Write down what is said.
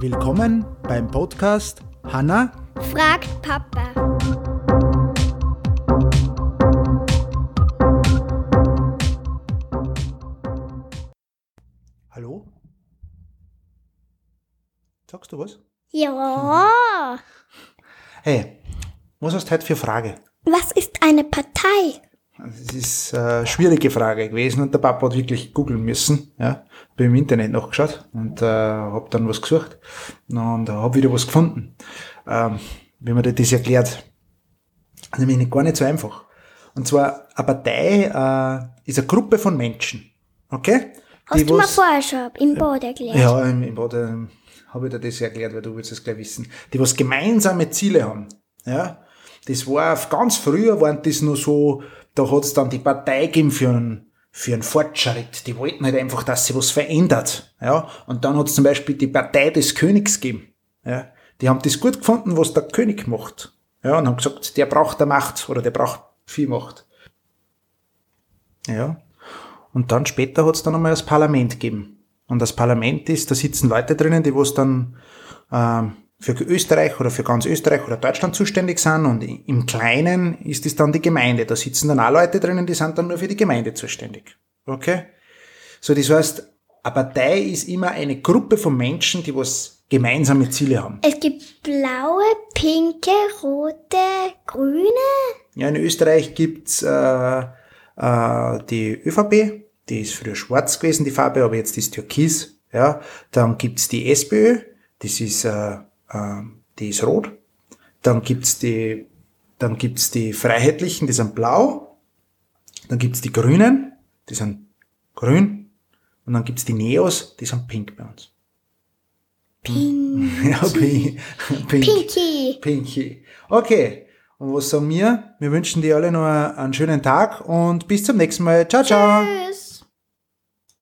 Willkommen beim Podcast Hanna fragt Papa. Hallo? Sagst du was? Ja. Hey, was hast du heute für Frage? Was ist eine Partei? Das ist eine schwierige Frage gewesen und der Papa hat wirklich googeln müssen. Ja, bin im Internet nachgeschaut und äh, habe dann was gesucht und äh, habe wieder was gefunden. Ähm, wie man das erklärt, ist nämlich gar nicht so einfach. Und zwar eine Partei äh, ist eine Gruppe von Menschen, okay? Hast du mir was- vorher schon im Boot erklärt? Ja, im, im Bad ähm, habe ich dir das erklärt, weil du willst es gleich wissen. Die was gemeinsame Ziele haben. Ja, das war ganz früher waren das nur so, da hat es dann die Partei gegeben für einen, für einen Fortschritt. Die wollten halt einfach, dass sie was verändert. Ja, und dann hat es zum Beispiel die Partei des Königs gegeben. Ja, die haben das gut gefunden, was der König macht. Ja, und haben gesagt, der braucht der Macht oder der braucht viel Macht. Ja. Und dann später hat es dann einmal das Parlament gegeben. Und das Parlament ist, da sitzen Leute drinnen, die was dann ähm, für Österreich oder für ganz Österreich oder Deutschland zuständig sind. Und im Kleinen ist es dann die Gemeinde. Da sitzen dann auch Leute drinnen, die sind dann nur für die Gemeinde zuständig. Okay? So, das heißt, eine Partei ist immer eine Gruppe von Menschen, die was gemeinsame Ziele haben. Es gibt blaue, pinke, rote, grüne. Ja, in Österreich gibt's äh, äh, die ÖVP, die ist früher schwarz gewesen, die Farbe, aber jetzt ist türkis. Ja, dann gibt's die SPÖ, das ist, äh, die ist rot. Dann gibt's die, dann gibt's die Freiheitlichen, die sind blau. Dann gibt's die Grünen, die sind grün. Und dann gibt's die Neos, die sind pink bei uns. Pink. Ja, pink. pink. Pinky. Pinky. Okay. Und was sagen wir? Wir wünschen dir alle noch einen schönen Tag und bis zum nächsten Mal. Ciao, ciao. Tschüss.